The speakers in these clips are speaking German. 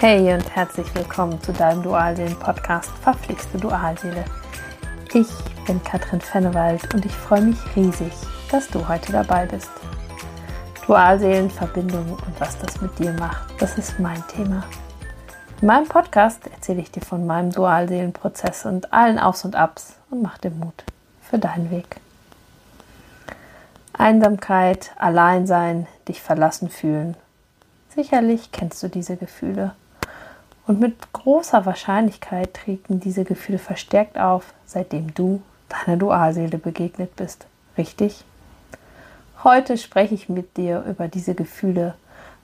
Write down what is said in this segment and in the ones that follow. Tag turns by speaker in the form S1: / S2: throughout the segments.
S1: Hey und herzlich willkommen zu deinem Dualseelen-Podcast Verflixte Dualseele. Ich bin Katrin Fennewald und ich freue mich riesig, dass du heute dabei bist. Dualseelenverbindung und was das mit dir macht, das ist mein Thema. In meinem Podcast erzähle ich dir von meinem Dualseelenprozess und allen Aufs und Abs und mach dir Mut für deinen Weg. Einsamkeit, Alleinsein, dich verlassen fühlen. Sicherlich kennst du diese Gefühle. Und mit großer Wahrscheinlichkeit treten diese Gefühle verstärkt auf, seitdem du deiner Dualseele begegnet bist. Richtig? Heute spreche ich mit dir über diese Gefühle,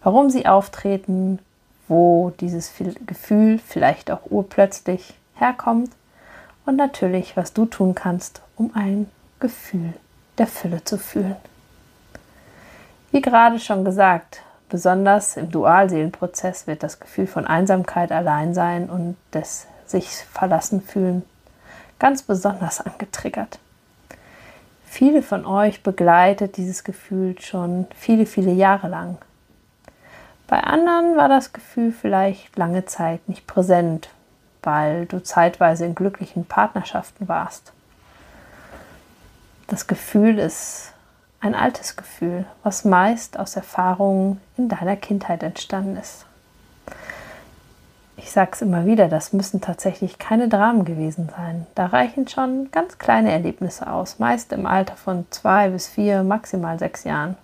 S1: warum sie auftreten, wo dieses Gefühl vielleicht auch urplötzlich herkommt und natürlich, was du tun kannst, um ein Gefühl der Fülle zu fühlen. Wie gerade schon gesagt, Besonders im Dualseelenprozess wird das Gefühl von Einsamkeit, Alleinsein und des sich verlassen fühlen ganz besonders angetriggert. Viele von euch begleitet dieses Gefühl schon viele, viele Jahre lang. Bei anderen war das Gefühl vielleicht lange Zeit nicht präsent, weil du zeitweise in glücklichen Partnerschaften warst. Das Gefühl ist ein altes Gefühl, was meist aus Erfahrungen in deiner Kindheit entstanden ist. Ich sage es immer wieder, das müssen tatsächlich keine Dramen gewesen sein. Da reichen schon ganz kleine Erlebnisse aus, meist im Alter von zwei bis vier, maximal sechs Jahren.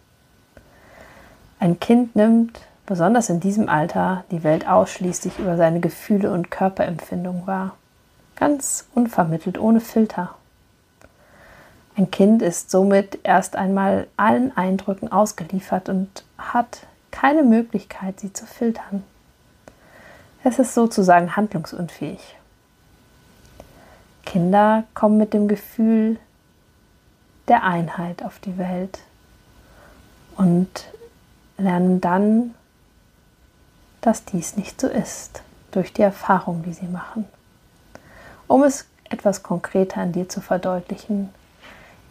S1: Ein Kind nimmt, besonders in diesem Alter, die Welt ausschließlich über seine Gefühle und Körperempfindung wahr. Ganz unvermittelt, ohne Filter. Ein Kind ist somit erst einmal allen Eindrücken ausgeliefert und hat keine Möglichkeit, sie zu filtern. Es ist sozusagen handlungsunfähig. Kinder kommen mit dem Gefühl der Einheit auf die Welt und lernen dann, dass dies nicht so ist, durch die Erfahrung, die sie machen. Um es etwas konkreter an dir zu verdeutlichen,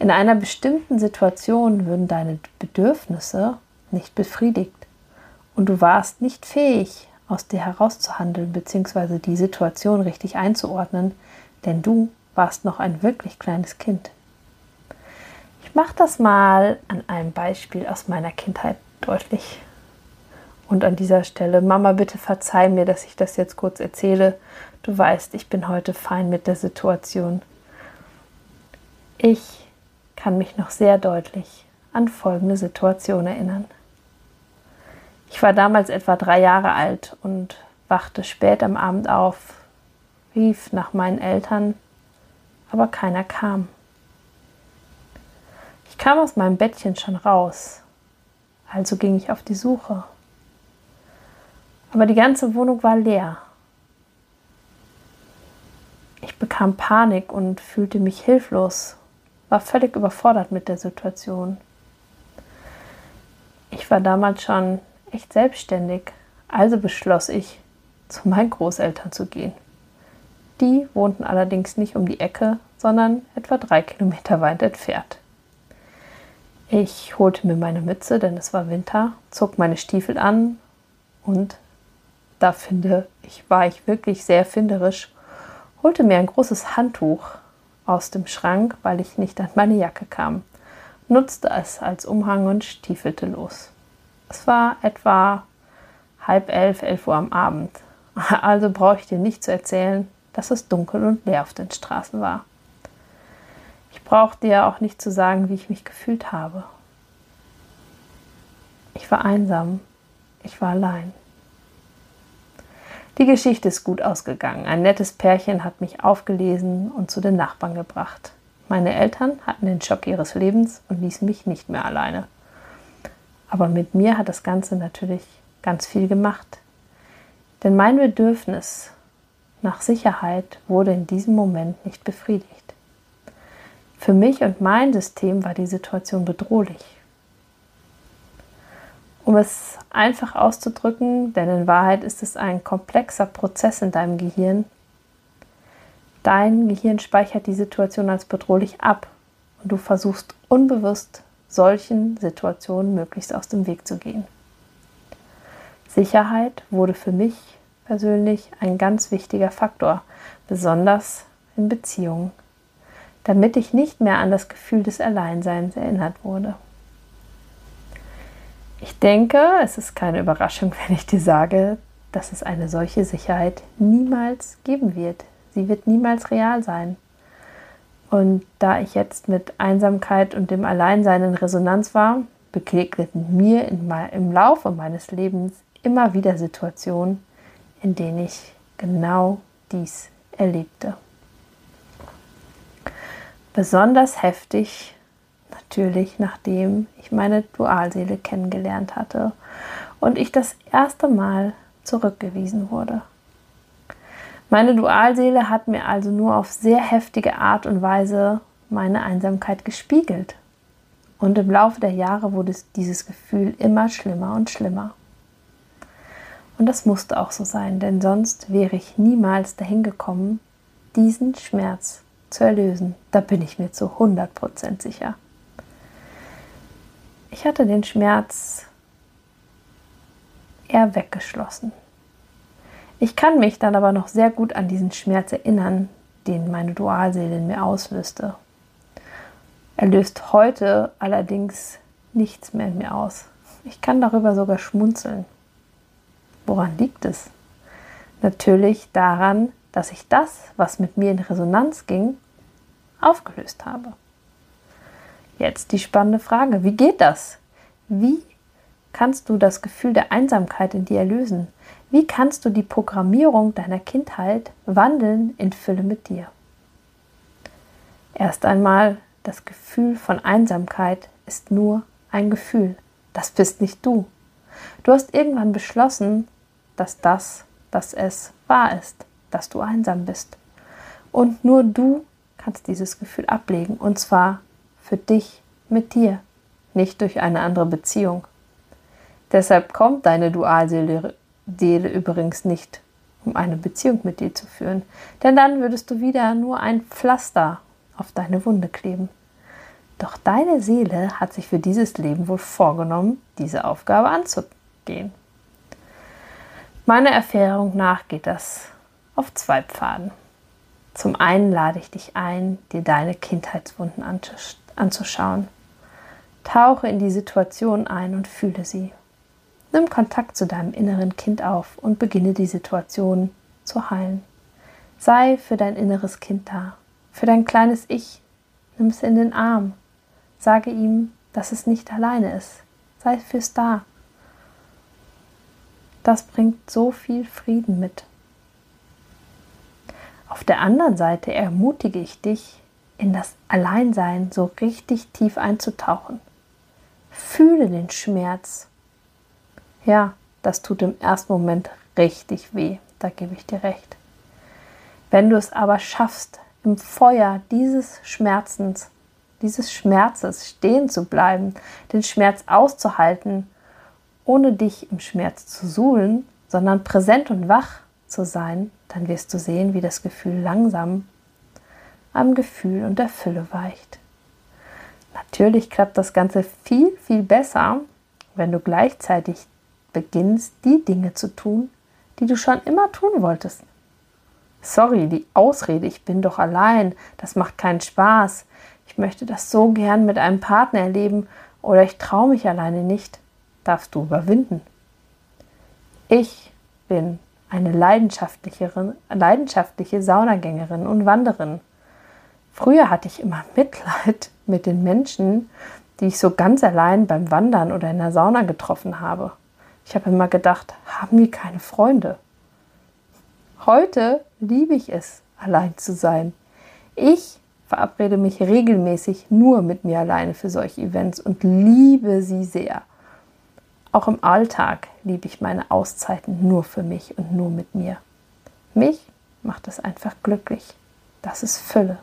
S1: in einer bestimmten Situation würden deine Bedürfnisse nicht befriedigt und du warst nicht fähig, aus dir herauszuhandeln bzw. die Situation richtig einzuordnen, denn du warst noch ein wirklich kleines Kind. Ich mache das mal an einem Beispiel aus meiner Kindheit deutlich. Und an dieser Stelle, Mama, bitte verzeih mir, dass ich das jetzt kurz erzähle. Du weißt, ich bin heute fein mit der Situation. Ich kann mich noch sehr deutlich an folgende Situation erinnern. Ich war damals etwa drei Jahre alt und wachte spät am Abend auf, rief nach meinen Eltern, aber keiner kam. Ich kam aus meinem Bettchen schon raus, also ging ich auf die Suche. Aber die ganze Wohnung war leer. Ich bekam Panik und fühlte mich hilflos war völlig überfordert mit der Situation. Ich war damals schon echt selbstständig, also beschloss ich, zu meinen Großeltern zu gehen. Die wohnten allerdings nicht um die Ecke, sondern etwa drei Kilometer weit entfernt. Ich holte mir meine Mütze, denn es war Winter, zog meine Stiefel an und da finde ich, war ich wirklich sehr finderisch, holte mir ein großes Handtuch aus dem Schrank, weil ich nicht an meine Jacke kam, nutzte es als Umhang und stiefelte los. Es war etwa halb elf, elf Uhr am Abend. Also brauche ich dir nicht zu erzählen, dass es dunkel und leer auf den Straßen war. Ich brauche dir auch nicht zu sagen, wie ich mich gefühlt habe. Ich war einsam. Ich war allein. Die Geschichte ist gut ausgegangen. Ein nettes Pärchen hat mich aufgelesen und zu den Nachbarn gebracht. Meine Eltern hatten den Schock ihres Lebens und ließen mich nicht mehr alleine. Aber mit mir hat das Ganze natürlich ganz viel gemacht. Denn mein Bedürfnis nach Sicherheit wurde in diesem Moment nicht befriedigt. Für mich und mein System war die Situation bedrohlich. Um es einfach auszudrücken, denn in Wahrheit ist es ein komplexer Prozess in deinem Gehirn. Dein Gehirn speichert die Situation als bedrohlich ab und du versuchst unbewusst solchen Situationen möglichst aus dem Weg zu gehen. Sicherheit wurde für mich persönlich ein ganz wichtiger Faktor, besonders in Beziehungen, damit ich nicht mehr an das Gefühl des Alleinseins erinnert wurde. Ich denke, es ist keine Überraschung, wenn ich dir sage, dass es eine solche Sicherheit niemals geben wird. Sie wird niemals real sein. Und da ich jetzt mit Einsamkeit und dem Alleinsein in Resonanz war, begegneten mir im Laufe meines Lebens immer wieder Situationen, in denen ich genau dies erlebte. Besonders heftig natürlich, nachdem ich meine Dualseele kennengelernt hatte und ich das erste Mal zurückgewiesen wurde. Meine Dualseele hat mir also nur auf sehr heftige Art und Weise meine Einsamkeit gespiegelt. Und im Laufe der Jahre wurde dieses Gefühl immer schlimmer und schlimmer. Und das musste auch so sein, denn sonst wäre ich niemals dahin gekommen, diesen Schmerz zu erlösen. Da bin ich mir zu 100% sicher. Ich hatte den Schmerz eher weggeschlossen. Ich kann mich dann aber noch sehr gut an diesen Schmerz erinnern, den meine Dualseele in mir auslöste. Er löst heute allerdings nichts mehr in mir aus. Ich kann darüber sogar schmunzeln. Woran liegt es? Natürlich daran, dass ich das, was mit mir in Resonanz ging, aufgelöst habe. Jetzt die spannende Frage, wie geht das? Wie kannst du das Gefühl der Einsamkeit in dir erlösen? Wie kannst du die Programmierung deiner Kindheit wandeln in Fülle mit dir? Erst einmal, das Gefühl von Einsamkeit ist nur ein Gefühl. Das bist nicht du. Du hast irgendwann beschlossen, dass das, dass es wahr ist, dass du einsam bist. Und nur du kannst dieses Gefühl ablegen. Und zwar für dich mit dir, nicht durch eine andere Beziehung. Deshalb kommt deine Dualseele Seele übrigens nicht, um eine Beziehung mit dir zu führen, denn dann würdest du wieder nur ein Pflaster auf deine Wunde kleben. Doch deine Seele hat sich für dieses Leben wohl vorgenommen, diese Aufgabe anzugehen. Meiner Erfahrung nach geht das auf zwei Pfaden. Zum einen lade ich dich ein, dir deine Kindheitswunden anzuschauen. Tauche in die Situation ein und fühle sie. Nimm Kontakt zu deinem inneren Kind auf und beginne die Situation zu heilen. Sei für dein inneres Kind da, für dein kleines Ich. Nimm es in den Arm. Sage ihm, dass es nicht alleine ist. Sei fürs da. Das bringt so viel Frieden mit. Auf der anderen Seite ermutige ich dich, in das Alleinsein so richtig tief einzutauchen. Fühle den Schmerz. Ja, das tut im ersten Moment richtig weh, da gebe ich dir recht. Wenn du es aber schaffst, im Feuer dieses Schmerzens, dieses Schmerzes stehen zu bleiben, den Schmerz auszuhalten, ohne dich im Schmerz zu suhlen, sondern präsent und wach zu sein, dann wirst du sehen, wie das Gefühl langsam am Gefühl und der Fülle weicht. Natürlich klappt das Ganze viel, viel besser, wenn du gleichzeitig beginnst, die Dinge zu tun, die du schon immer tun wolltest. Sorry, die Ausrede, ich bin doch allein, das macht keinen Spaß. Ich möchte das so gern mit einem Partner erleben oder ich traue mich alleine nicht, darfst du überwinden. Ich bin eine leidenschaftliche Saunagängerin und Wanderin. Früher hatte ich immer Mitleid mit den Menschen, die ich so ganz allein beim Wandern oder in der Sauna getroffen habe. Ich habe immer gedacht, haben die keine Freunde? Heute liebe ich es, allein zu sein. Ich verabrede mich regelmäßig nur mit mir alleine für solche Events und liebe sie sehr. Auch im Alltag liebe ich meine Auszeiten nur für mich und nur mit mir. Mich macht es einfach glücklich. Das ist Fülle.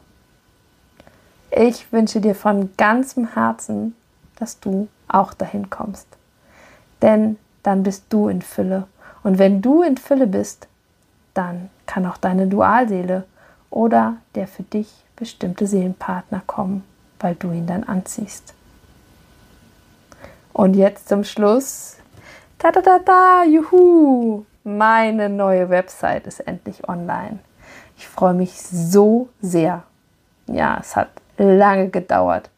S1: Ich wünsche dir von ganzem Herzen, dass du auch dahin kommst. Denn dann bist du in Fülle. Und wenn du in Fülle bist, dann kann auch deine Dualseele oder der für dich bestimmte Seelenpartner kommen, weil du ihn dann anziehst. Und jetzt zum Schluss. Ta ta ta ta, juhu! meine neue Website ist endlich online. Ich freue mich so sehr. Ja, es hat lange gedauert.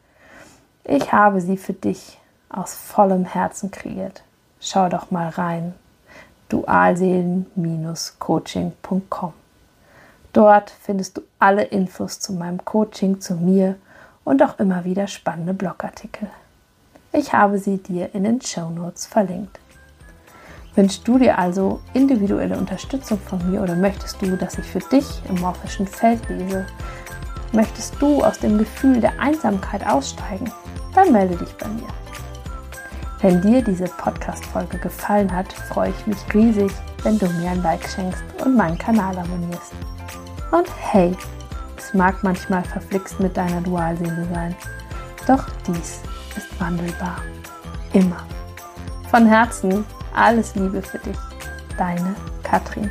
S1: Ich habe sie für dich aus vollem Herzen kreiert. Schau doch mal rein. dualseelen-coaching.com. Dort findest du alle Infos zu meinem Coaching, zu mir und auch immer wieder spannende Blogartikel. Ich habe sie dir in den Show Notes verlinkt. Wünschst du dir also individuelle Unterstützung von mir oder möchtest du, dass ich für dich im morphischen Feld lese? Möchtest du aus dem Gefühl der Einsamkeit aussteigen? Dann melde dich bei mir. Wenn dir diese Podcast-Folge gefallen hat, freue ich mich riesig, wenn du mir ein Like schenkst und meinen Kanal abonnierst. Und hey, es mag manchmal verflixt mit deiner Dualseele sein, doch dies ist wandelbar. Immer. Von Herzen alles Liebe für dich. Deine Katrin.